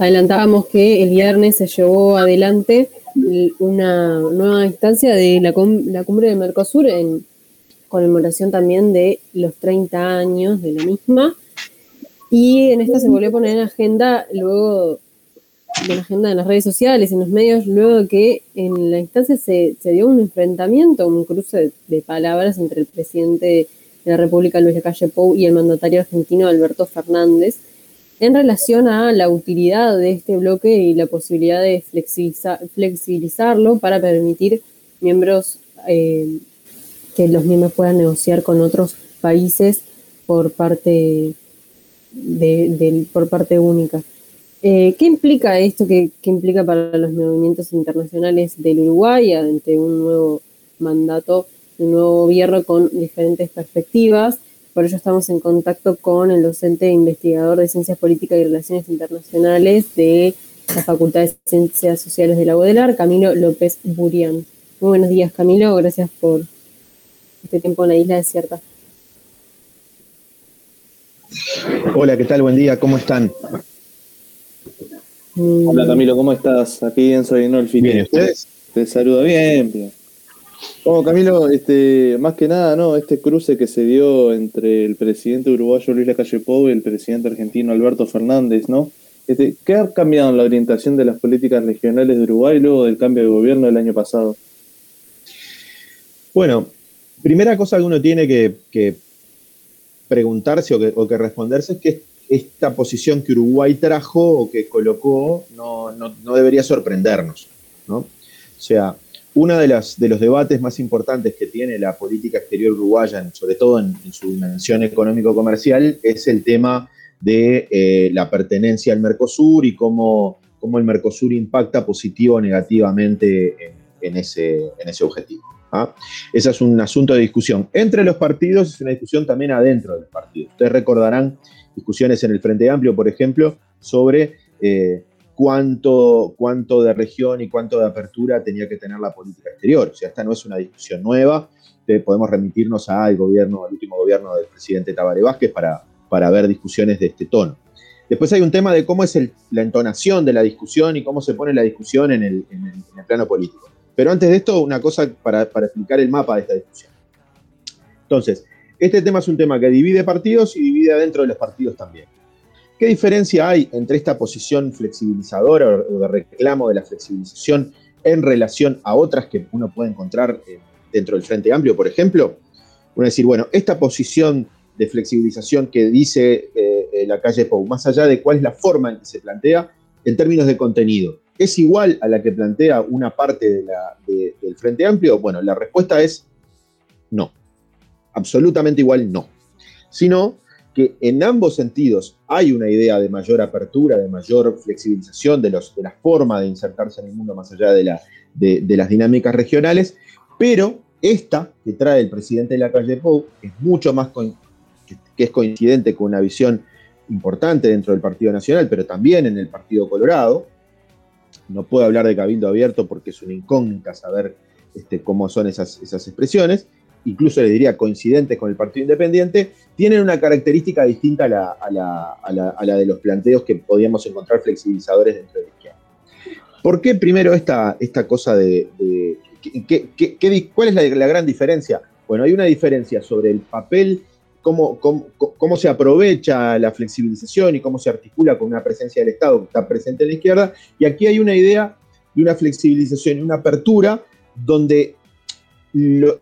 adelantábamos que el viernes se llevó adelante una nueva instancia de la, cumbre de Mercosur en conmemoración también de los 30 años de la misma. Y en esta se volvió a poner en agenda luego de la agenda de las redes sociales, en los medios, luego de que en la instancia se, dio un enfrentamiento, un cruce de, palabras entre el presidente de la República, Luis Calle Pou, y el mandatario argentino, Alberto Fernández, en relación a la utilidad de este bloque y la posibilidad de flexibilizarlo para permitir miembros eh, que los miembros puedan negociar con otros países por parte de, por parte única. Eh, ¿Qué implica esto? ¿Qué, implica para los movimientos internacionales del Uruguay ante un nuevo mandato, un nuevo gobierno con diferentes perspectivas? Por ello estamos en contacto con el docente e investigador de Ciencias Políticas y Relaciones Internacionales de la Facultad de Ciencias Sociales de la UDELAR, Camilo López Burián. Muy buenos días, Camilo. Gracias por este tiempo en la isla desierta. Hola, ¿qué tal? Buen día, ¿cómo están? Hola Camilo, ¿cómo estás? Aquí en Soy Nolfi. Bien, ¿ustedes? Te saludo bien, bien. Bueno, Camilo, este, más que nada, ¿no? Este cruce que se dio entre el presidente uruguayo Luis Lacalle Pou y el presidente argentino Alberto Fernández, ¿no? Este, ¿Qué ha cambiado en la orientación de las políticas regionales de Uruguay luego del cambio de gobierno del año pasado? Bueno, primera cosa que uno tiene que, preguntarse o que responderse es que esta posición que Uruguay trajo o que colocó no, debería sorprendernos. ¿no? O sea, uno de, de los debates más importantes que tiene la política exterior uruguaya, sobre todo en, su dimensión económico-comercial, es el tema de eh, la pertenencia al Mercosur y cómo, cómo, el Mercosur impacta positivo o negativamente en, ese, en ese objetivo. ¿ah? Ese es un asunto de discusión entre los partidos, es una discusión también adentro del partido. Ustedes recordarán discusiones en el Frente Amplio, por ejemplo, sobre eh, cuánto, cuánto de región y cuánto de apertura tenía que tener la política exterior. O sea, esta no es una discusión nueva, podemos remitirnos al gobierno, al último gobierno del presidente Tabaré Vázquez para, para ver discusiones de este tono. Después hay un tema de cómo es la entonación de la discusión y cómo se pone la discusión en el, plano político. Pero antes de esto, una cosa para, para, explicar el mapa de esta discusión. Entonces, este tema es un tema que divide partidos y divide adentro de los partidos también. ¿Qué diferencia hay entre esta posición flexibilizadora o de reclamo de la flexibilización en relación a otras que uno puede encontrar eh, dentro del Frente Amplio, por ejemplo? Uno decir, bueno, esta posición de flexibilización que dice eh, eh, la calle Pou, más allá de cuál es la forma en que se plantea, en términos de contenido, ¿es igual a la que plantea una parte del Frente Amplio? Bueno, la respuesta es no absolutamente igual no, sino que en ambos sentidos hay una idea de mayor apertura, de mayor flexibilización de, los, de la forma de insertarse en el mundo más allá de, la, de, las dinámicas regionales, pero esta que trae el presidente de la calle Pou es mucho más que es coincidente con una visión importante dentro del Partido Nacional, pero también en el Partido Colorado. No puedo hablar de cabildo abierto porque es una incógnita saber este, cómo son esas, esas expresiones, incluso le diría coincidentes con el Partido Independiente, tienen una característica distinta a la, de los planteos que podíamos encontrar flexibilizadores dentro de la izquierda. ¿Por qué primero esta, esta cosa de... ¿Cuál es la, gran diferencia? Bueno, hay una diferencia sobre el papel, cómo, cómo, se aprovecha la flexibilización y cómo se articula con una presencia del Estado que está presente en la izquierda, y aquí hay una idea de una flexibilización y una apertura donde lo,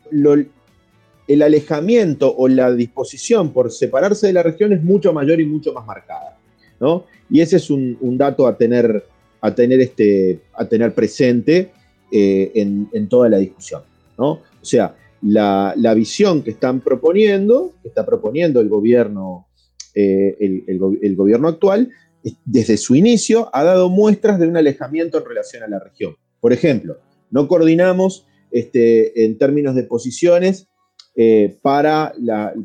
el alejamiento o la disposición por separarse de la región es mucho mayor y mucho más marcada. ¿no? Y ese es un, dato a tener, a tener, este, a tener presente eh, en, toda la discusión. ¿no? O sea, la, visión que están proponiendo, que está proponiendo el gobierno, eh, el, gobierno actual, desde su inicio ha dado muestras de un alejamiento en relación a la región. Por ejemplo, no coordinamos este, en términos de posiciones eh, para,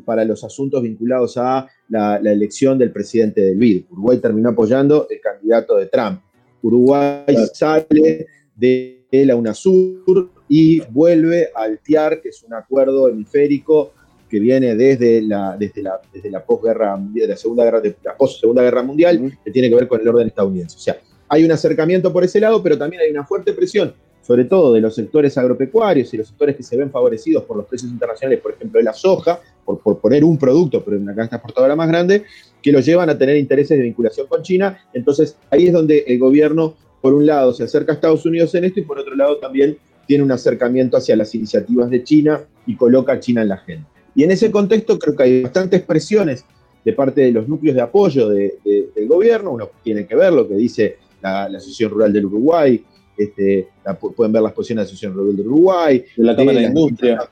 para los asuntos vinculados a la, elección del presidente del BID. Uruguay terminó apoyando el candidato de Trump. Uruguay sale de la UNASUR y vuelve al TIAR, que es un acuerdo hemisférico que viene desde la, desde la, desde la posguerra mundial, de la segunda guerra, de la post segunda guerra mundial, que tiene que ver con el orden estadounidense. O sea, hay un acercamiento por ese lado, pero también hay una fuerte presión, sobre todo de los sectores agropecuarios y los sectores que se ven favorecidos por los precios internacionales, por ejemplo, de la soja, por, por poner un producto, pero en una canasta exportadora más grande, que los llevan a tener intereses de vinculación con China. Entonces, ahí es donde el gobierno, por un lado, se acerca a Estados Unidos en esto y por otro lado también tiene un acercamiento hacia las iniciativas de China y coloca a China en la agenda. Y en ese contexto creo que hay bastantes presiones de parte de los núcleos de apoyo del gobierno. Uno tiene que ver lo que dice la, Asociación Rural del Uruguay, este, pueden ver las posiciones de la Asociación Rural del Uruguay, de la Cámara de, Industria.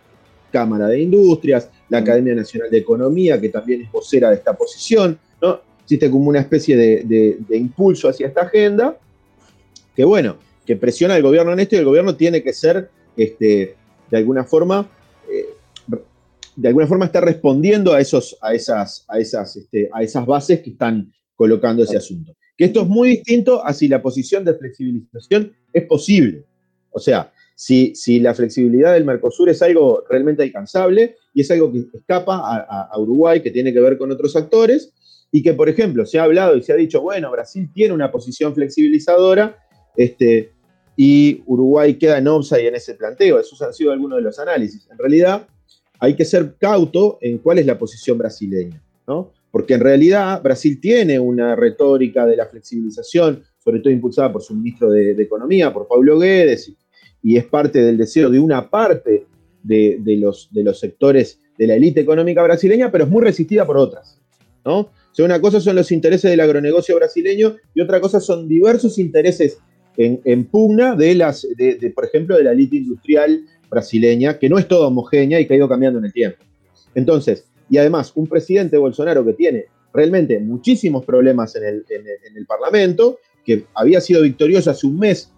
Cámara de Industrias, la. Academia Nacional de Economía, que también es vocera de esta posición. ¿no? Existe como una especie de, de impulso hacia esta agenda, que bueno, que presiona al gobierno en esto y el gobierno tiene que ser, este, de alguna forma, eh, de alguna forma está respondiendo a, esos, a, esas, a, esas, este, a esas bases que están colocando ese asunto. Que esto es muy distinto a si la posición de flexibilización es posible. O sea, si, si la flexibilidad del Mercosur es algo realmente alcanzable y es algo que escapa a, Uruguay, que tiene que ver con otros actores, y que, por ejemplo, se ha hablado y se ha dicho, bueno, Brasil tiene una posición flexibilizadora, este, y Uruguay queda en offside en ese planteo. Esos han sido algunos de los análisis. En realidad, hay que ser cauto en cuál es la posición brasileña, ¿no? Porque en realidad Brasil tiene una retórica de la flexibilización, sobre todo impulsada por su ministro de, Economía, por Pablo Guedes, y, es parte del deseo de una parte de, los, sectores de la élite económica brasileña, pero es muy resistida por otras, ¿no? Una cosa son los intereses del agronegocio brasileño y otra cosa son diversos intereses en, pugna de las, de, por ejemplo, de la élite industrial brasileña, que no es toda homogénea y que ha ido cambiando en el tiempo. Entonces, y además, un presidente Bolsonaro que tiene realmente muchísimos problemas en el, en el, Parlamento, que había sido victorioso hace un mes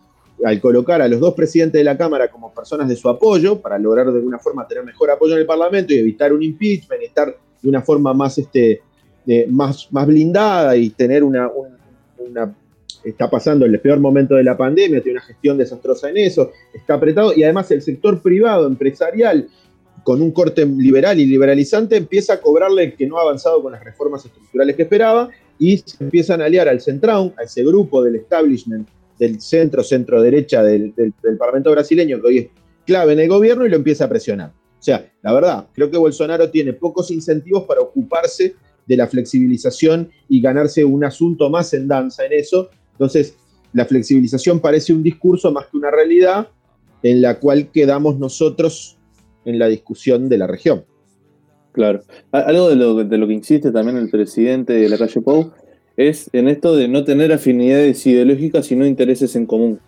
al colocar a los dos presidentes de la Cámara como personas de su apoyo, para lograr de alguna forma tener mejor apoyo en el Parlamento y evitar un impeachment y estar de una forma más, este, eh, más, más blindada y tener una, una está pasando el peor momento de la pandemia, tiene una gestión desastrosa en eso, está apretado. Y además el sector privado, empresarial, con un corte liberal y liberalizante, empieza a cobrarle que no ha avanzado con las reformas estructurales que esperaba y se empiezan a aliar al Centrão, a ese grupo del establishment del centro, centro derecha del, Parlamento brasileño, que hoy es clave en el gobierno y lo empieza a presionar. O sea, la verdad, creo que Bolsonaro tiene pocos incentivos para ocuparse de la flexibilización y ganarse un asunto más en danza en eso, entonces, la flexibilización parece un discurso más que una realidad en la cual quedamos nosotros en la discusión de la región. Claro. Algo de lo, de lo que insiste también el presidente de la calle Pou es en esto de no tener afinidades ideológicas, sino intereses en común.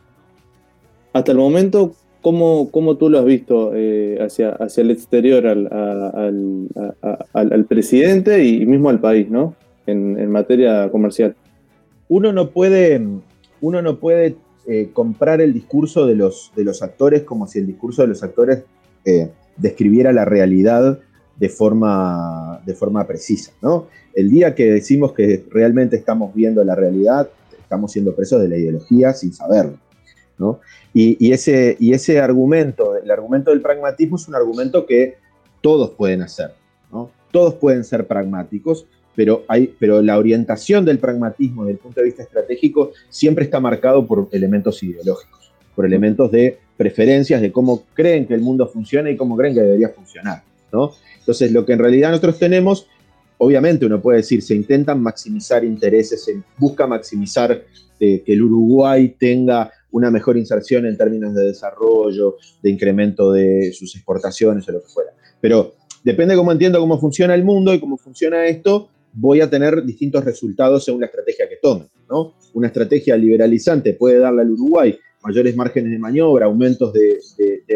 Hasta el momento, ¿cómo, cómo tú lo has visto eh, hacia, hacia el exterior al, al, presidente y mismo al país, ¿no? en materia comercial uno no puede, uno no puede eh, comprar el discurso de los, de los actores como si el discurso de los actores eh, describiera la realidad de forma, de forma precisa. ¿no? El día que decimos que realmente estamos viendo la realidad, estamos siendo presos de la ideología sin saberlo. ¿no? Y, ese, y ese argumento, el argumento del pragmatismo es un argumento que todos pueden hacer. ¿no? Todos pueden ser pragmáticos pero, hay, pero la orientación del pragmatismo desde el punto de vista estratégico siempre está marcado por elementos ideológicos, por elementos de preferencias de cómo creen que el mundo funciona y cómo creen que debería funcionar. ¿no? Entonces, lo que en realidad nosotros tenemos, obviamente uno puede decir, se intentan maximizar intereses, se busca maximizar eh, que el Uruguay tenga una mejor inserción en términos de desarrollo, de incremento de sus exportaciones o lo que fuera. Pero depende de cómo entiendo cómo funciona el mundo y cómo funciona esto, voy a tener distintos resultados según la estrategia que tome. ¿no? Una estrategia liberalizante puede darle al Uruguay mayores márgenes de maniobra, aumentos de,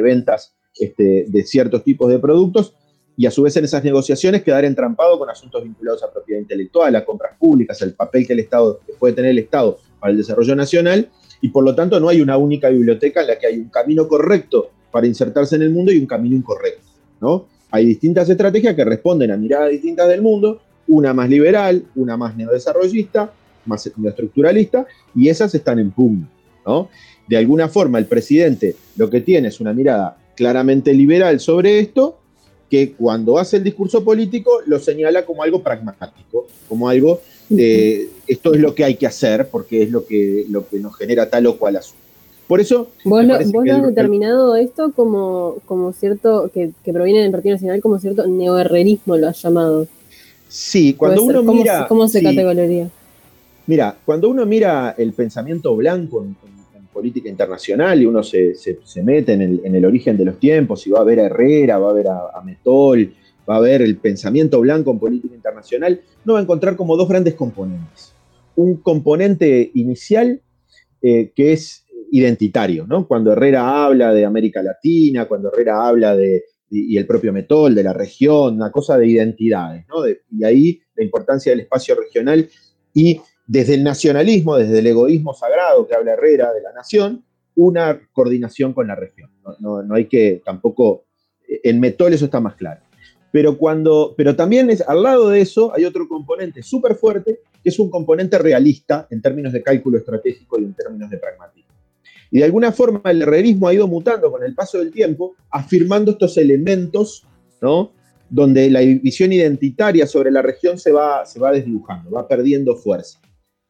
ventas este, de ciertos tipos de productos, y a su vez en esas negociaciones quedar entrampado con asuntos vinculados a propiedad intelectual, a compras públicas, el papel que el Estado puede tener el Estado para el desarrollo nacional, y por lo tanto no hay una única biblioteca en la que hay un camino correcto para insertarse en el mundo y un camino incorrecto. ¿no? Hay distintas estrategias que responden a miradas distintas del mundo, una más liberal, una más neodesarrollista, más neoestructuralista, y esas están en pugna. ¿no? De alguna forma, el presidente lo que tiene es una mirada claramente liberal sobre esto, que cuando hace el discurso político lo señala como algo pragmático, como algo de esto es lo que hay que hacer porque es lo que, lo que nos genera tal o cual asunto. Por eso. Vos lo, has determinado esto como, como cierto, que, proviene del Partido Nacional como cierto neoherrerismo, lo has llamado. Sí, cuando uno mira. ¿Cómo se categorizaría? Mira, cuando uno mira el pensamiento blanco en, política internacional y uno se, mete en el, origen de los tiempos y va a ver a Herrera, va a ver a, Metol, va a ver el pensamiento blanco en política internacional, no va a encontrar como dos grandes componentes. Un componente inicial eh, que es identitario, ¿no? Cuando Herrera habla de América Latina, cuando Herrera habla de, y el propio Metol, de la región, una cosa de identidades, ¿no? y ahí la importancia del espacio regional y desde el nacionalismo, desde el egoísmo sagrado que habla Herrera de la nación, una coordinación con la región. No, hay que tampoco, en Metol eso está más claro. Pero, cuando, pero también es, al lado de eso hay otro componente súper fuerte, que es un componente realista en términos de cálculo estratégico y en términos de pragmatismo. Y de alguna forma el herrerismo ha ido mutando con el paso del tiempo, afirmando estos elementos, ¿no? donde la visión identitaria sobre la región se va, se va desdibujando, va perdiendo fuerza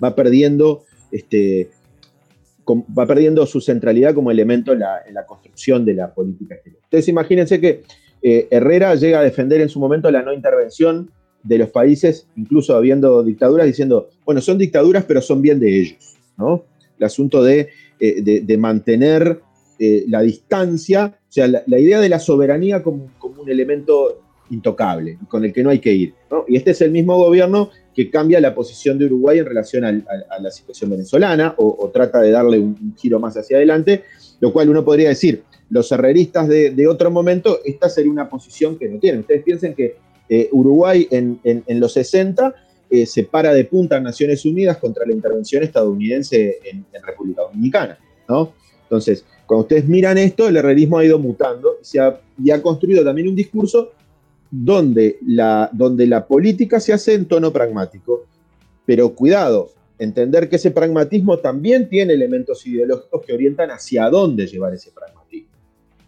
va perdiendo, este, va perdiendo su centralidad como elemento en la, construcción de la política exterior. Entonces imagínense que eh, Herrera llega a defender en su momento la no intervención de los países, incluso habiendo dictaduras, diciendo, bueno, son dictaduras, pero son bien de ellos, ¿no? El asunto de, eh, mantener eh, la distancia, o sea, la, idea de la soberanía como, como, un elemento intocable, con el que no hay que ir. ¿no? Y este es el mismo gobierno que cambia la posición de Uruguay en relación a, la situación venezolana o, trata de darle un, giro más hacia adelante, lo cual uno podría decir, los herreristas de, otro momento, esta sería una posición que no tienen. Ustedes piensen que eh, Uruguay en, los 60 eh, se para de punta en Naciones Unidas contra la intervención estadounidense en, República Dominicana, ¿no? Entonces, cuando ustedes miran esto, el herrerismo ha ido mutando y ha construido también un discurso donde la, donde la política se hace en tono pragmático. Pero cuidado, entender que ese pragmatismo también tiene elementos ideológicos que orientan hacia dónde llevar ese pragmatismo.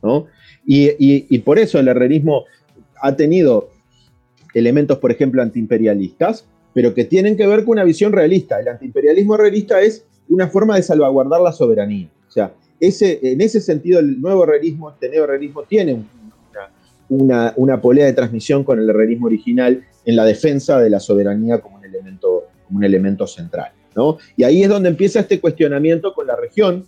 ¿no? Y, por eso el herrerismo ha tenido elementos, por ejemplo, antiimperialistas, pero que tienen que ver con una visión realista. El antiimperialismo realista es una forma de salvaguardar la soberanía. O sea, ese, en ese sentido, el nuevo herrerismo, este neo-herrerismo, tiene un una, polea de transmisión con el herrerismo original en la defensa de la soberanía como un elemento, como un elemento central. ¿no? Y ahí es donde empieza este cuestionamiento con la región,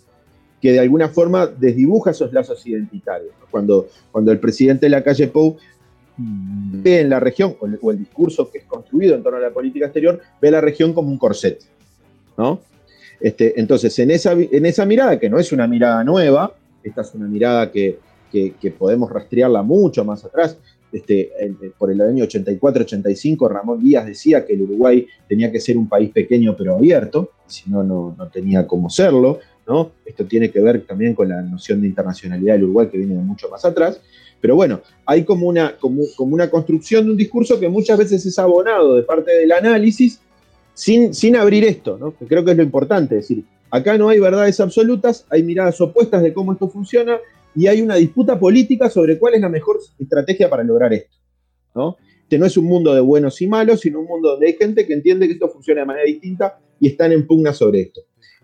que de alguna forma desdibuja esos lazos identitarios. Cuando, cuando el presidente de la calle Pou ve en la región, o el, discurso que es construido en torno a la política exterior, ve la región como un corset. ¿no? Este, entonces, en esa, en esa mirada, que no es una mirada nueva, esta es una mirada que, que, podemos rastrearla mucho más atrás. Este, por el año 84-85, Ramón Díaz decía que el Uruguay tenía que ser un país pequeño pero abierto, si no, no tenía cómo serlo. ¿no? Esto tiene que ver también con la noción de internacionalidad del Uruguay que viene de mucho más atrás. Pero bueno, hay como una, como, como una construcción de un discurso que muchas veces es abonado de parte del análisis sin, sin abrir esto, ¿no? que creo que es lo importante. Es decir, acá no hay verdades absolutas, hay miradas opuestas de cómo esto funciona y hay una disputa política sobre cuál es la mejor estrategia para lograr esto. ¿no? Este no es un mundo de buenos y malos, sino un mundo donde hay gente que entiende que esto funciona de manera distinta y están en pugna sobre esto.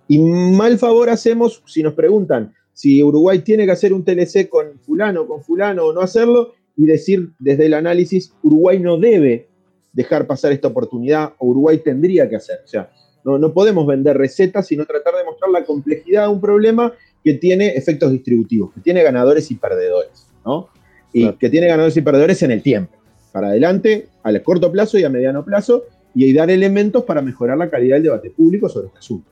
Y mal favor hacemos si nos preguntan si Uruguay tiene que hacer un TLC con fulano, con fulano o no hacerlo, y decir desde el análisis, Uruguay no debe dejar pasar esta oportunidad, o Uruguay tendría que hacer. O sea, no, no podemos vender recetas, sino tratar de mostrar la complejidad de un problema que tiene efectos distributivos, que tiene ganadores y perdedores, ¿no? Y que tiene ganadores y perdedores en el tiempo, para adelante, a corto plazo y a mediano plazo, y dar elementos para mejorar la calidad del debate público sobre este asunto.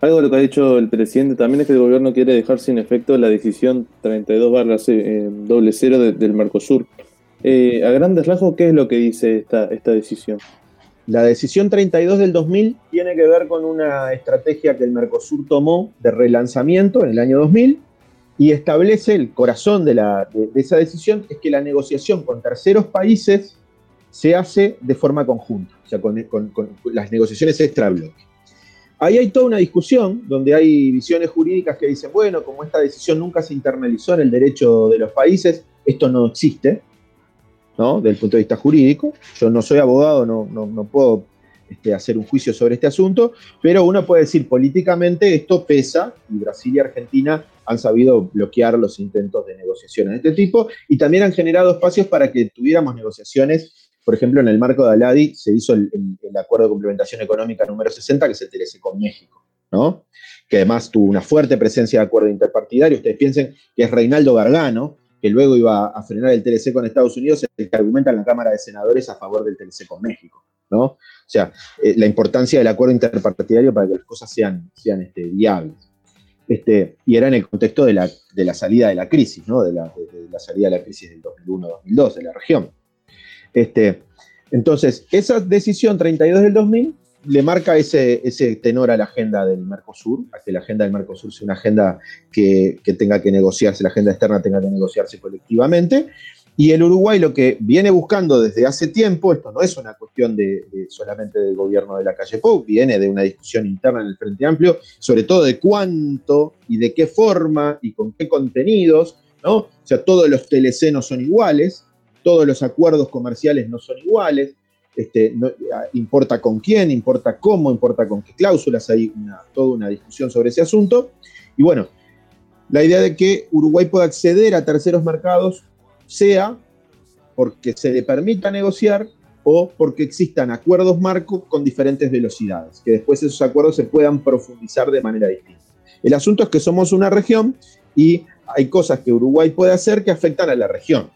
Algo de lo que ha dicho el presidente también es que el gobierno quiere dejar sin efecto la decisión 32 barra eh, doble cero del Mercosur. Eh, a grandes rasgos, ¿qué es lo que dice esta, esta decisión? La decisión 32 del 2000 tiene que ver con una estrategia que el Mercosur tomó de relanzamiento en el año 2000 y establece el corazón de, esa decisión, es que la negociación con terceros países se hace de forma conjunta, o sea, con, las negociaciones extra bloque. ahí hay toda una discusión donde hay visiones jurídicas que dicen, bueno, como esta decisión nunca se internalizó en el derecho de los países, esto no existe, ¿no? Del punto de vista jurídico. Yo no soy abogado, no, no, puedo este, hacer un juicio sobre este asunto, pero uno puede decir políticamente esto pesa y Brasil y Argentina han sabido bloquear los intentos de negociaciones de este tipo y también han generado espacios para que tuviéramos negociaciones. Por ejemplo, en el marco de Aladi se hizo el, acuerdo de complementación económica número 60, que el TLC con México, ¿no? que además tuvo una fuerte presencia de acuerdo interpartidario. Ustedes piensen que es Reinaldo Gargano, que luego iba a frenar el TLC con Estados Unidos, el que argumenta en la Cámara de Senadores a favor del TLC con México. ¿no? O sea, eh, la importancia del acuerdo interpartidario para que las cosas sean, sean este, viables. Este, y era en el contexto de la, de la salida de la crisis, ¿no? de, la, la salida de la crisis del 2001-2002 de la región. Este, entonces, esa decisión 32 del 2000 le marca ese, ese tenor a la agenda del Mercosur, a que la agenda del Mercosur sea una agenda que, tenga que negociarse, la agenda externa tenga que negociarse colectivamente. Y el Uruguay lo que viene buscando desde hace tiempo, esto no es una cuestión de, solamente del gobierno de la calle Pou, viene de una discusión interna en el Frente Amplio, sobre todo de cuánto y de qué forma y con qué contenidos, ¿no? O sea, todos los TLC no son iguales, todos los acuerdos comerciales no son iguales, este, importa con quién, importa cómo, importa con qué cláusulas, hay toda una discusión sobre ese asunto. Y bueno, la idea de que Uruguay pueda acceder a terceros mercados sea porque se le permita negociar o porque existan acuerdos marcos con diferentes velocidades, que después esos acuerdos se puedan profundizar de manera distinta. El asunto es que somos una región y hay cosas que Uruguay puede hacer que afectan a la región,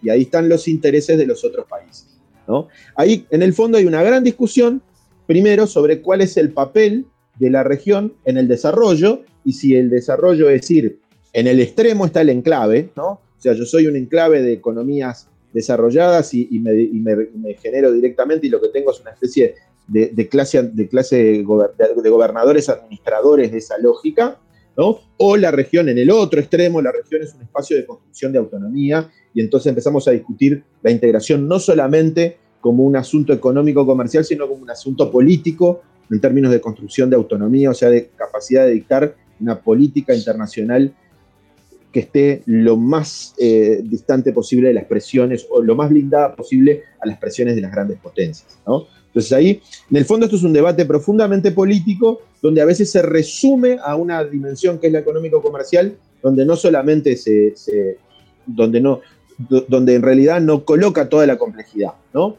y ahí están los intereses de los otros países. Ahí, en el fondo, hay una gran discusión, primero, sobre cuál es el papel de la región en el desarrollo y si el desarrollo es decir, en el extremo está el enclave, ¿no? O sea, yo soy un enclave de economías desarrolladas y, me, genero directamente y lo que tengo es una especie de, clase, de, clase de, gobernadores administradores de esa lógica, ¿no? O la región en el otro extremo, la región es un espacio de construcción de autonomía y entonces empezamos a discutir la integración no solamente como un asunto económico-comercial, sino como un asunto político en términos de construcción de autonomía, o sea, de capacidad de dictar una política internacional que esté lo más eh, distante posible de las presiones o lo más blindada posible a las presiones de las grandes potencias. Entonces ahí, en el fondo esto es un debate profundamente político, donde a veces se resume a una dimensión que es la económico-comercial, donde no solamente se, donde no, donde en realidad no coloca toda la complejidad, ¿no?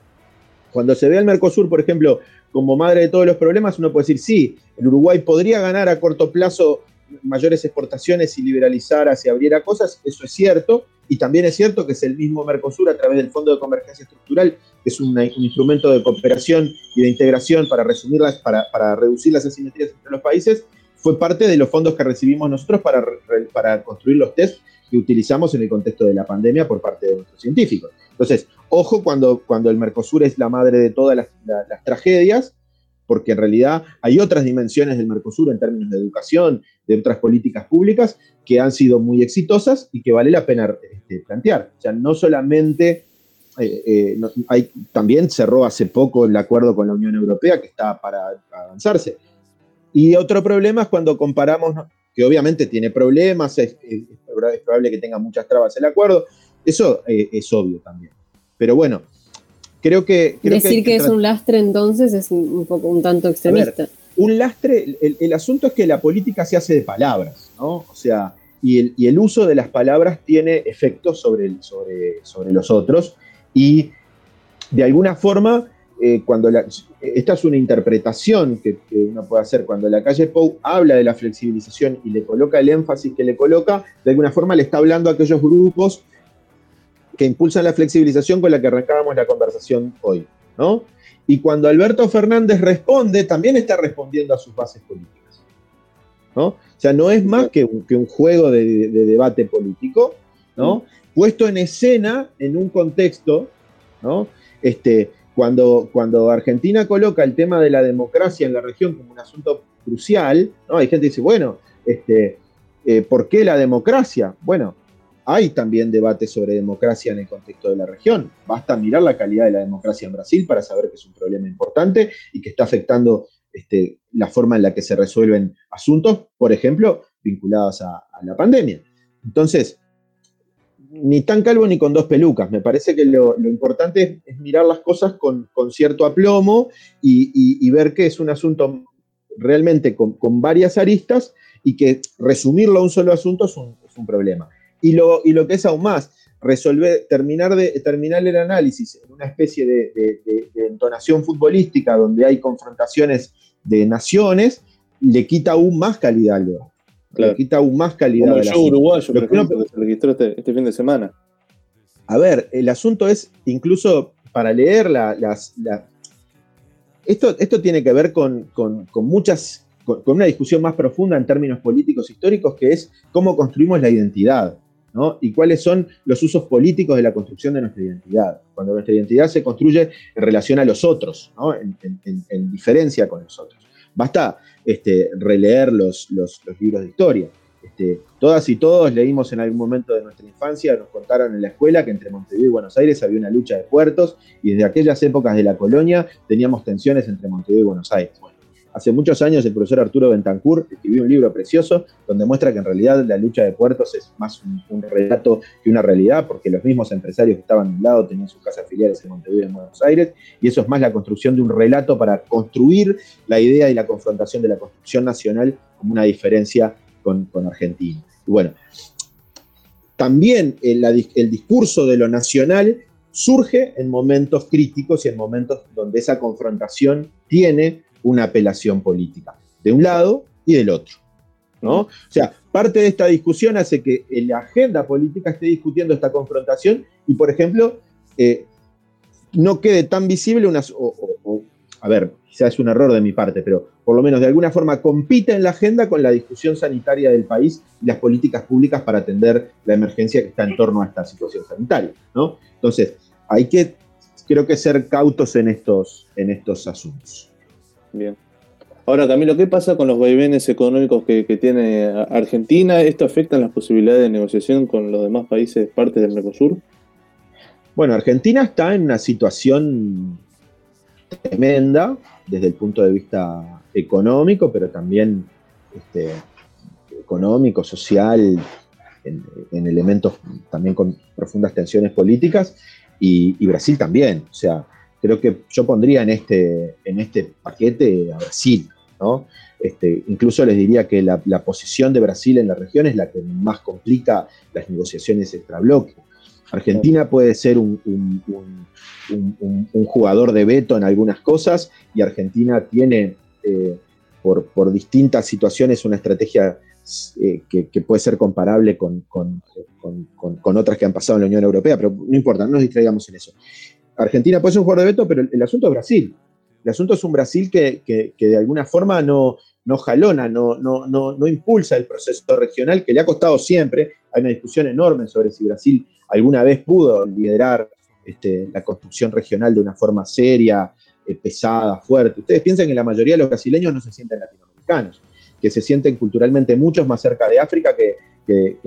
Cuando se ve al Mercosur, por ejemplo, como madre de todos los problemas, uno puede decir, sí, el Uruguay podría ganar a corto plazo mayores exportaciones y liberalizar hacia abriera cosas, eso es cierto, y también es cierto que es el mismo Mercosur a través del Fondo de Convergencia Estructural, es un, instrumento de cooperación y de integración para, resumirlas, para, para reducir las asimetrías entre los países, fue parte de los fondos que recibimos nosotros para, para construir los test que utilizamos en el contexto de la pandemia por parte de nuestros científicos. Entonces, ojo cuando, cuando el Mercosur es la madre de todas las, tragedias, porque en realidad hay otras dimensiones del Mercosur en términos de educación, de otras políticas públicas que han sido muy exitosas y que vale la pena este, plantear. O sea, no solamente, eh, eh, hay, también cerró hace poco el acuerdo con la Unión Europea que está para avanzarse. Y otro problema es cuando comparamos que obviamente tiene problemas, es, probable que tenga muchas trabas el acuerdo, eso eh, es obvio también. Pero bueno, creo que... Decir que, es un lastre entonces es un, poco un tanto extremista. un lastre, el, asunto es que la política se hace de palabras, ¿no? O sea, y el, uso de las palabras tiene efectos sobre, sobre, sobre los otros y de alguna forma eh, cuando esta es una interpretación que, uno puede hacer cuando la calle Pou habla de la flexibilización y le coloca el énfasis que le coloca, de alguna forma le está hablando a aquellos grupos que impulsan la flexibilización con la que arrancábamos la conversación hoy, ¿no? Y cuando Alberto Fernández responde, también está respondiendo a sus bases políticas, ¿no? O sea, no es más que un, juego de, de, debate político, ¿no? Puesto en escena en un contexto, ¿no? Este, cuando, cuando Argentina coloca el tema de la democracia en la región como un asunto crucial, ¿no? hay gente que dice, bueno, este, eh, ¿por qué la democracia? Bueno, hay también debate sobre democracia en el contexto de la región. Basta mirar la calidad de la democracia en Brasil para saber que es un problema importante y que está afectando este, la forma en la que se resuelven asuntos, por ejemplo, vinculados a, la pandemia. Entonces, ni tan calvo ni con dos pelucas. Me parece que lo, importante es, mirar las cosas con, cierto aplomo y, ver que es un asunto realmente con, varias aristas y que resumirlo a un solo asunto es un, problema. Y lo, que es aún más, resolver, terminar, de, terminar el análisis en una especie de, entonación futbolística donde hay confrontaciones de naciones, le quita aún más calidad al debate. Le quita aún más calidad. Como el show uruguayo, que se registró este, este, fin de semana. A ver, el asunto es, incluso para leer las... esto, esto tiene que ver con, muchas, con una discusión más profunda en términos políticos históricos, que es cómo construimos la identidad. Y cuáles son los usos políticos de la construcción de nuestra identidad. Cuando nuestra identidad se construye en relación a los otros, en, diferencia con los otros. Basta este, releer los, los, libros de historia. Este, todas y todos leímos en algún momento de nuestra infancia, nos contaron en la escuela que entre Montevideo y Buenos Aires había una lucha de puertos y desde aquellas épocas de la colonia teníamos tensiones entre Montevideo y Buenos Aires. Hace muchos años el profesor Arturo Bentancur escribió un libro precioso donde muestra que en realidad la lucha de puertos es más un, relato que una realidad, porque los mismos empresarios que estaban de un lado tenían sus casas filiales en Montevideo y en Buenos Aires, y eso es más la construcción de un relato para construir la idea y la confrontación de la construcción nacional como una diferencia con, Argentina. Y bueno, también el, el discurso de lo nacional surge en momentos críticos y en momentos donde esa confrontación tiene una apelación política, de un lado y del otro. ¿no? O sea, parte de esta discusión hace que la agenda política esté discutiendo esta confrontación y, por ejemplo, eh, no quede tan visible una... a ver, quizás es un error de mi parte, pero por lo menos de alguna forma compite en la agenda con la discusión sanitaria del país y las políticas públicas para atender la emergencia que está en torno a esta situación sanitaria. ¿no? Entonces, hay que, creo que ser cautos en estos, en estos asuntos. Bien. Ahora, Camilo, ¿qué pasa con los vaivenes económicos que, tiene Argentina? ¿Esto afecta las posibilidades de negociación con los demás países partes del Mercosur? Bueno, Argentina está en una situación tremenda desde el punto de vista económico, pero también este, económico, social, en, elementos también con profundas tensiones políticas, y, y Brasil también. O sea, creo que yo pondría en este, en este paquete a Brasil. ¿no? Este, incluso les diría que la, posición de Brasil en la región es la que más complica las negociaciones extrabloque. Argentina puede ser un, jugador de veto en algunas cosas y Argentina tiene, eh, por, distintas situaciones, una estrategia eh, que, puede ser comparable con, con, otras que han pasado en la Unión Europea, pero no importa, no nos distraigamos en eso. Argentina puede ser un jugador de veto, pero el, asunto es Brasil. El asunto es un Brasil que, de alguna forma no, no jalona, no, no, no, impulsa el proceso regional que le ha costado siempre. Hay una discusión enorme sobre si Brasil alguna vez pudo liderar este, la construcción regional de una forma seria, eh, pesada, fuerte. Ustedes piensan que la mayoría de los brasileños no se sienten latinoamericanos, que se sienten culturalmente muchos más cerca de África que, que,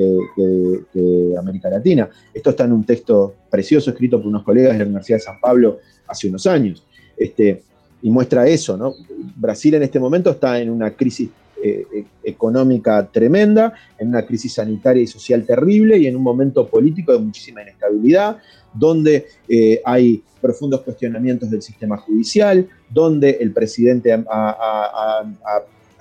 América Latina. Esto está en un texto precioso escrito por unos colegas de la Universidad de San Pablo hace unos años. Este, y muestra eso, ¿no? Brasil en este momento está en una crisis eh, e, económica tremenda, en una crisis sanitaria y social terrible y en un momento político de muchísima inestabilidad, donde eh, hay profundos cuestionamientos del sistema judicial, donde el presidente ha,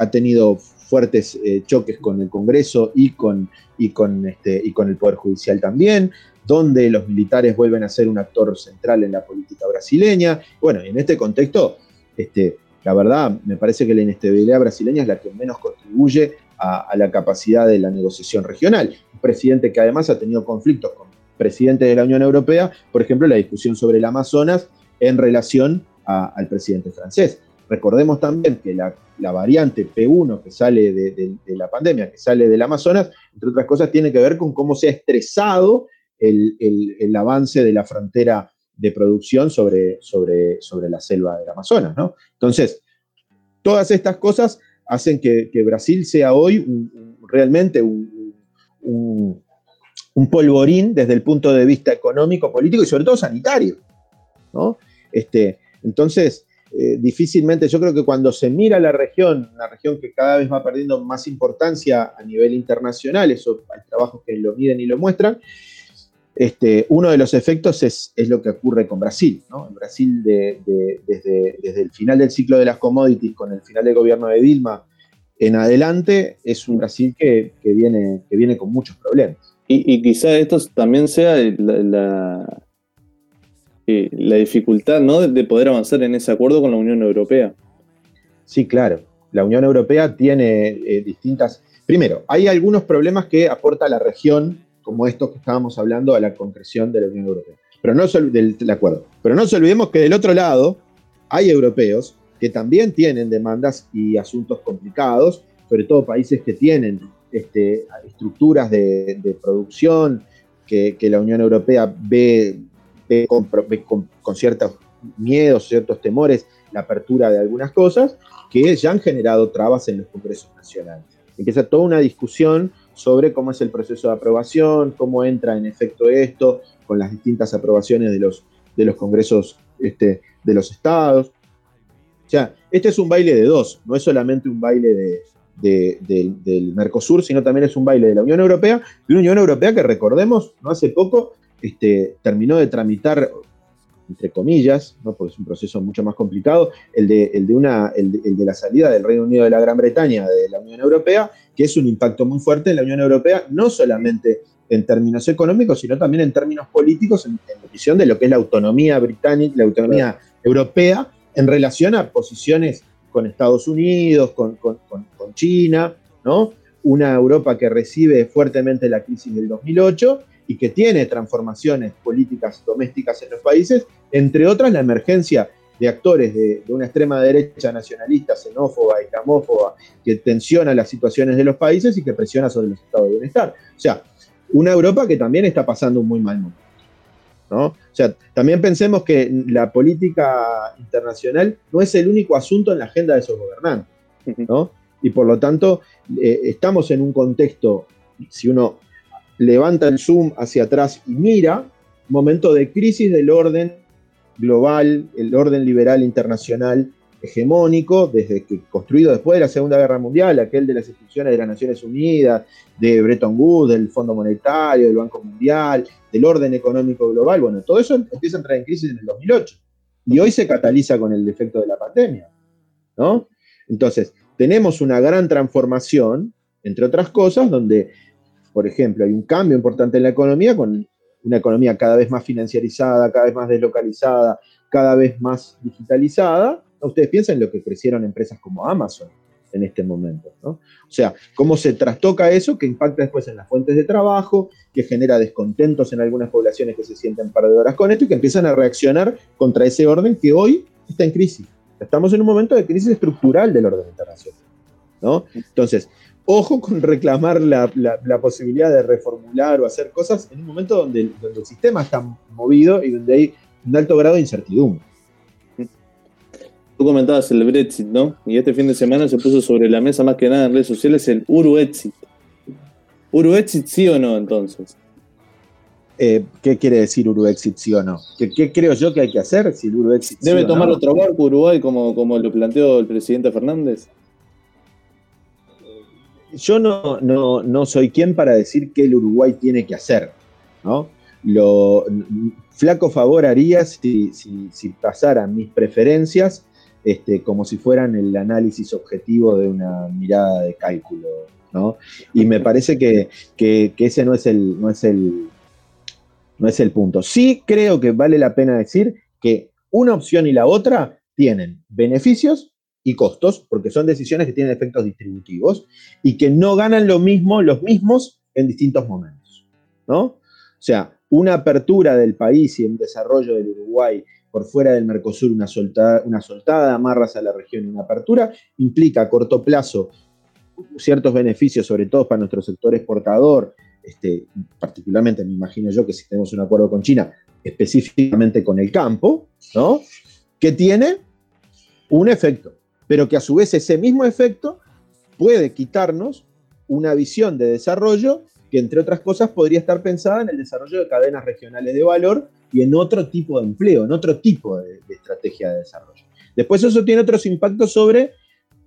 tenido fuertes eh, choques con el Congreso y con, y, con este, y con el Poder Judicial también, donde los militares vuelven a ser un actor central en la política brasileña. Bueno, en este contexto, este, la verdad, me parece que la inestabilidad brasileña es la que menos contribuye a, la capacidad de la negociación regional. Un presidente que además ha tenido conflictos con presidentes de la Unión Europea, por ejemplo, la discusión sobre el Amazonas en relación al presidente francés. Recordemos también que la la variante P1 que sale de, la pandemia, que sale del Amazonas, entre otras cosas, tiene que ver con cómo se ha estresado el, avance de la frontera de producción sobre, sobre, sobre la selva del Amazonas. ¿no? Entonces, todas estas cosas hacen que, Brasil sea hoy realmente un, un, polvorín desde el punto de vista económico, político y sobre todo sanitario. ¿no? Este, entonces, eh, difícilmente, yo creo que cuando se mira la región, una región que cada vez va perdiendo más importancia a nivel internacional, eso hay trabajos que lo miden y lo muestran, este, uno de los efectos es, lo que ocurre con Brasil. ¿no? En Brasil, desde, el final del ciclo de las commodities, con el final del gobierno de Dilma en adelante, es un Brasil que, viene, que viene con muchos problemas. Y, quizá esto también sea la, la, dificultad ¿no? de poder avanzar en ese acuerdo con la Unión Europea. Sí, claro. La Unión Europea tiene eh, distintas... Primero, hay algunos problemas que aporta la región como estos que estábamos hablando a la concreción de la Unión Europea. Pero no del, acuerdo. Pero no olvidemos que del otro lado hay europeos que también tienen demandas y asuntos complicados, sobre todo países que tienen este, estructuras de, producción que, la Unión Europea ve, con, ciertos miedos, ciertos temores, la apertura de algunas cosas, que ya han generado trabas en los congresos nacionales. Empieza toda una discusión sobre cómo es el proceso de aprobación, cómo entra en efecto esto con las distintas aprobaciones de los, de los congresos este, de los estados. O sea, este es un baile de dos, no es solamente un baile del Mercosur, sino también es un baile de la Unión Europea, de una Unión Europea que recordemos, no hace poco este, terminó de tramitar, entre comillas, ¿no? porque es un proceso mucho más complicado, el de, el de, una, el de la salida del Reino Unido de la Gran Bretaña de la Unión Europea que es un impacto muy fuerte en la Unión Europea, no solamente en términos económicos, sino también en términos políticos, en, la visión de lo que es la autonomía británica, la autonomía europea, en relación a posiciones con Estados Unidos, con, China, ¿no? Una Europa que recibe fuertemente la crisis del 2008 y que tiene transformaciones políticas domésticas en los países, entre otras la emergencia de actores de, una extrema derecha nacionalista, xenófoba y camófoba, que tensiona las situaciones de los países y que presiona sobre los estados de bienestar. O sea, una Europa que también está pasando un muy mal momento. ¿no? O sea, también pensemos que la política internacional no es el único asunto en la agenda de esos gobernantes. ¿no? Y por lo tanto, eh, estamos en un contexto, si uno levanta el zoom hacia atrás y mira, momento de crisis del orden global, el orden liberal internacional hegemónico, desde que construido después de la Segunda Guerra Mundial, aquel de las instituciones de las Naciones Unidas, de Bretton Woods, del Fondo Monetario, del Banco Mundial, del orden económico global, bueno, todo eso empieza a entrar en crisis en el 2008 y hoy se cataliza con el efecto de la pandemia, ¿no? Entonces, tenemos una gran transformación, entre otras cosas, donde, por ejemplo, hay un cambio importante en la economía con una economía cada vez más financiarizada, cada vez más deslocalizada, cada vez más digitalizada, ustedes piensan en lo que crecieron empresas como Amazon en este momento. ¿no? O sea, cómo se trastoca eso que impacta después en las fuentes de trabajo, que genera descontentos en algunas poblaciones que se sienten perdedoras con esto y que empiezan a reaccionar contra ese orden que hoy está en crisis. Estamos en un momento de crisis estructural del orden internacional. ¿no? Entonces, ojo con reclamar la, posibilidad de reformular o hacer cosas en un momento donde, el sistema está movido y donde hay un alto grado de incertidumbre. Tú comentabas el Brexit, ¿no? Y este fin de semana se puso sobre la mesa más que nada en redes sociales el Uruexit. ¿Uruexit sí o no entonces? Eh, ¿Qué quiere decir Uruexit sí o no? ¿Qué, creo yo que hay que hacer si el Uruexit ¿Debe tomar otro barco Uruguay como, como lo planteó el presidente Fernández? Yo no, no, soy quien para decir qué el Uruguay tiene que hacer, ¿no? Lo flaco favor haría si, si, pasaran mis preferencias este, como si fueran el análisis objetivo de una mirada de cálculo, ¿no? Y me parece que, ese no es el, no es el, no es el punto. Sí creo que vale la pena decir que una opción y la otra tienen beneficios y costos, porque son decisiones que tienen efectos distributivos y que no ganan lo mismo, los mismos en distintos momentos. ¿no? O sea, una apertura del país y el desarrollo del Uruguay por fuera del Mercosur, una soltada, una soltada de amarras a la región y una apertura, implica a corto plazo ciertos beneficios, sobre todo para nuestro sector exportador, este, particularmente me imagino yo que si tenemos un acuerdo con China, específicamente con el campo, ¿no? que tiene un efecto pero que a su vez ese mismo efecto puede quitarnos una visión de desarrollo que entre otras cosas podría estar pensada en el desarrollo de cadenas regionales de valor y en otro tipo de empleo, en otro tipo de, estrategia de desarrollo. Después eso tiene otros impactos sobre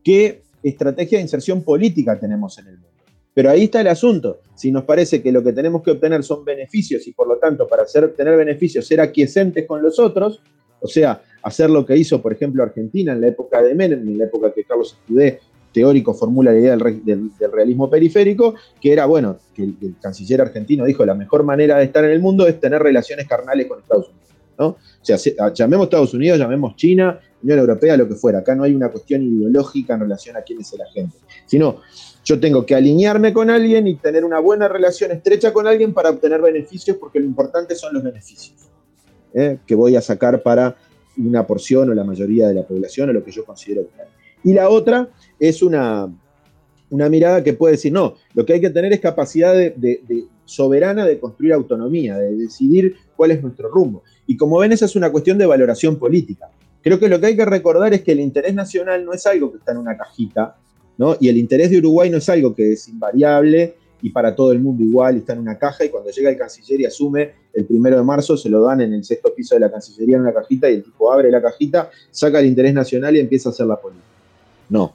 qué estrategia de inserción política tenemos en el mundo. Pero ahí está el asunto. Si nos parece que lo que tenemos que obtener son beneficios y por lo tanto para hacer, tener beneficios ser aquiescentes con los otros, o sea, hacer lo que hizo, por ejemplo, Argentina en la época de Menem, en la época que Carlos Estudé, teórico, formula la idea del, realismo periférico, que era, bueno, que el, canciller argentino dijo, la mejor manera de estar en el mundo es tener relaciones carnales con Estados Unidos. ¿no? O sea, ah, llamemos Estados Unidos, llamemos China, Unión Europea, lo que fuera. Acá no hay una cuestión ideológica en relación a quién es el agente, sino yo tengo que alinearme con alguien y tener una buena relación estrecha con alguien para obtener beneficios, porque lo importante son los beneficios ¿eh? que voy a sacar para una porción o la mayoría de la población o lo que yo considero vital. Y la otra es una, una mirada que puede decir, no, lo que hay que tener es capacidad de, soberana de construir autonomía, de decidir cuál es nuestro rumbo. Y como ven, esa es una cuestión de valoración política. Creo que lo que hay que recordar es que el interés nacional no es algo que está en una cajita, ¿no? Y el interés de Uruguay no es algo que es invariable y para todo el mundo igual, está en una caja y cuando llega el canciller y asume el primero de marzo, se lo dan en el sexto piso de la Cancillería en una cajita y el tipo abre la cajita, saca el interés nacional y empieza a hacer la política. No,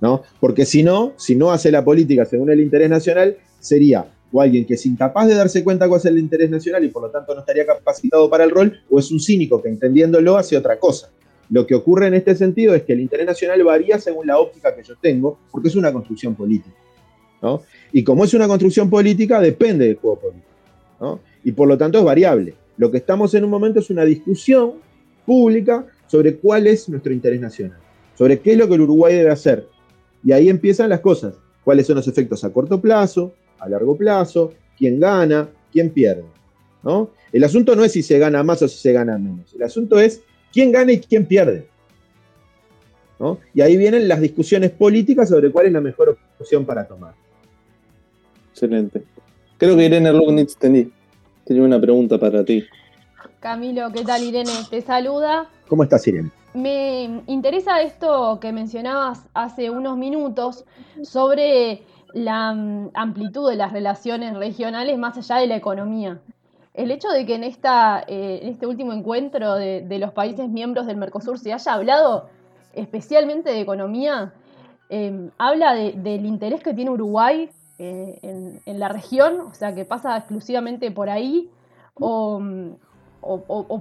¿no? Porque si no, si no hace la política según el interés nacional, sería o alguien que es incapaz de darse cuenta cuál es el interés nacional y por lo tanto no estaría capacitado para el rol, o es un cínico que entendiéndolo hace otra cosa. Lo que ocurre en este sentido es que el interés nacional varía según la óptica que yo tengo, porque es una construcción política. Y como es una construcción política, depende del juego político. Y por lo tanto es variable. Lo que estamos en un momento es una discusión pública sobre cuál es nuestro interés nacional, sobre qué es lo que el Uruguay debe hacer. Y ahí empiezan las cosas. ¿Cuáles son los efectos a corto plazo, a largo plazo? ¿Quién gana? ¿Quién pierde? El asunto no es si se gana más o si se gana menos. El asunto es quién gana y quién pierde. Y ahí vienen las discusiones políticas sobre cuál es la mejor opción para tomar. Excelente. Creo que Irene Lugnitz tenía una pregunta para ti. Camilo, ¿qué tal Irene? Te saluda. ¿Cómo estás Irene? Me interesa esto que mencionabas hace unos minutos sobre la mm, amplitud de las relaciones regionales más allá de la economía. El hecho de que en, esta, eh, en este último encuentro de, los países miembros del Mercosur se haya hablado especialmente de economía, eh, habla del interés que tiene Uruguay eh, en, la región, o sea, que pasa exclusivamente por ahí, o,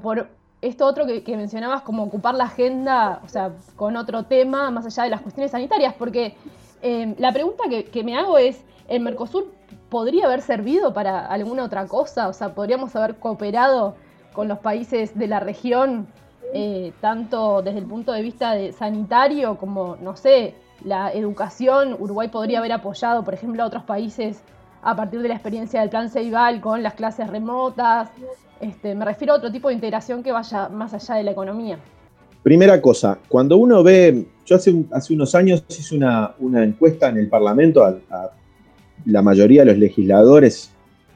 por esto otro que, mencionabas, como ocupar la agenda, o sea, con otro tema, más allá de las cuestiones sanitarias, porque eh, la pregunta que, me hago es, ¿el Mercosur podría haber servido para alguna otra cosa? O sea, ¿podríamos haber cooperado con los países de la región, eh, tanto desde el punto de vista de sanitario como, no sé, la educación, Uruguay podría haber apoyado, por ejemplo, a otros países a partir de la experiencia del Plan Ceibal con las clases remotas. Este, me refiero a otro tipo de integración que vaya más allá de la economía. Primera cosa, cuando uno ve, yo hace, hace unos años hice una, encuesta en el Parlamento a, la mayoría de los legisladores,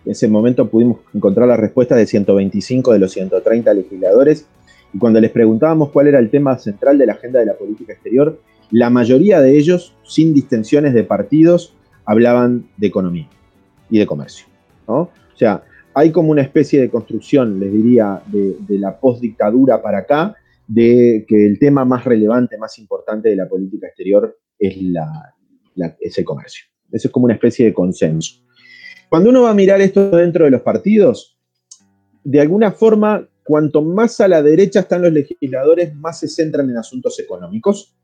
en ese momento pudimos encontrar la respuesta de 125 de los 130 legisladores, y cuando les preguntábamos cuál era el tema central de la agenda de la política exterior, la mayoría de ellos, sin distensiones de partidos, hablaban de economía y de comercio. O sea, hay como una especie de construcción, les diría, de, la postdictadura para acá, de que el tema más relevante, más importante de la política exterior es, la, el comercio. Eso es como una especie de consenso. Cuando uno va a mirar esto dentro de los partidos, de alguna forma, cuanto más a la derecha están los legisladores, más se centran en asuntos económicos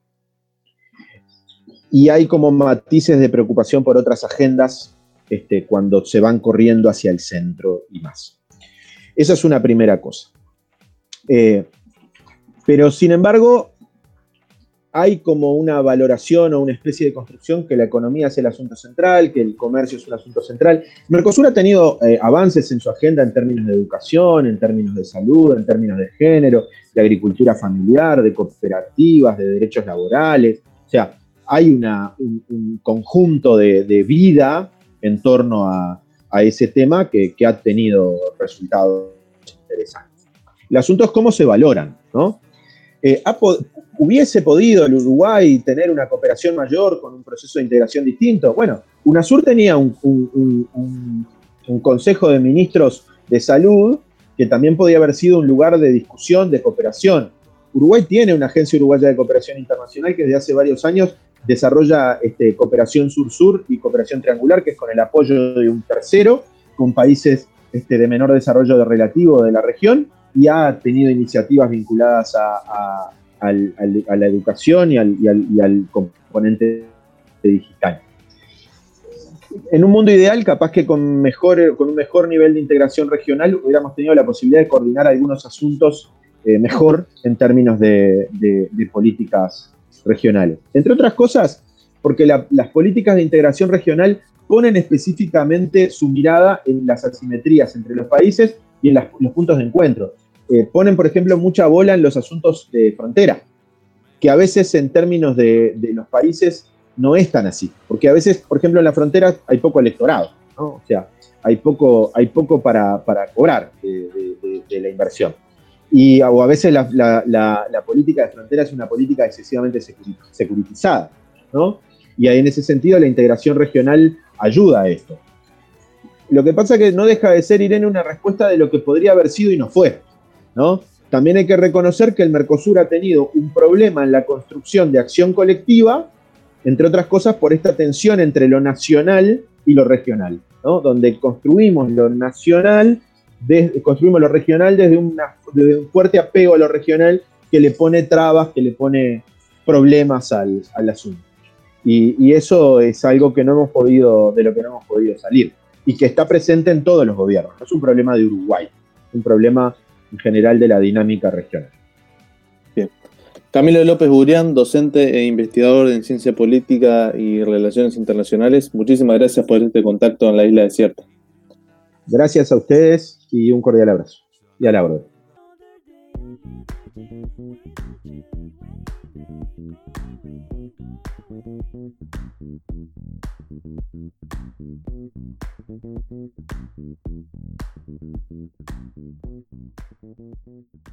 y hay como matices de preocupación por otras agendas este, cuando se van corriendo hacia el centro y más. Esa es una primera cosa. Eh, pero sin embargo, hay como una valoración o una especie de construcción que la economía es el asunto central, que el comercio es un asunto central. Mercosur ha tenido eh, avances en su agenda en términos de educación, en términos de salud, en términos de género, de agricultura familiar, de cooperativas, de derechos laborales. O sea, hay un, conjunto de, vida en torno a, ese tema que, ha tenido resultados interesantes. El asunto es cómo se valoran, ¿no? Eh, ¿Hubiese podido el Uruguay tener una cooperación mayor con un proceso de integración distinto? Bueno, UNASUR tenía un, un Consejo de Ministros de Salud que también podía haber sido un lugar de discusión, de cooperación Uruguay tiene una agencia uruguaya de cooperación internacional que desde hace varios años desarrolla este, cooperación sur-sur y cooperación triangular, que es con el apoyo de un tercero, con países este, de menor desarrollo de relativo de la región, y ha tenido iniciativas vinculadas a, la educación y al, componente digital. En un mundo ideal, capaz que con, mejor, con un mejor nivel de integración regional hubiéramos tenido la posibilidad de coordinar algunos asuntos eh, mejor en términos de, políticas regionales. Entre otras cosas, porque las políticas de integración regional ponen específicamente su mirada en las asimetrías entre los países y en los puntos de encuentro. Eh, ponen, por ejemplo, mucha bola en los asuntos de frontera, que a veces en términos de, los países no es tan así, porque a veces, por ejemplo, en la frontera hay poco electorado, o sea, hay poco, hay poco para, cobrar de, la inversión. Y, o a veces la, política de frontera es una política excesivamente securitizada, ¿no? Y ahí en ese sentido la integración regional ayuda a esto. Lo que pasa es que no deja de ser, Irene, una respuesta de lo que podría haber sido y no fue. ¿no? También hay que reconocer que el Mercosur ha tenido un problema en la construcción de acción colectiva, entre otras cosas por esta tensión entre lo nacional y lo regional, ¿no? donde construimos lo nacional, construimos lo regional desde, un fuerte apego a lo regional que le pone trabas, que le pone problemas al, asunto. Y, y, eso es algo que no hemos podido, de lo que no hemos podido salir y que está presente en todos los gobiernos. No es un problema de Uruguay, es un problema en general de la dinámica regional. Bien. Camilo López Burián, docente e investigador en ciencia política y relaciones internacionales, muchísimas gracias por este contacto en la isla desierta. Gracias a ustedes y un cordial abrazo. Y a la orden.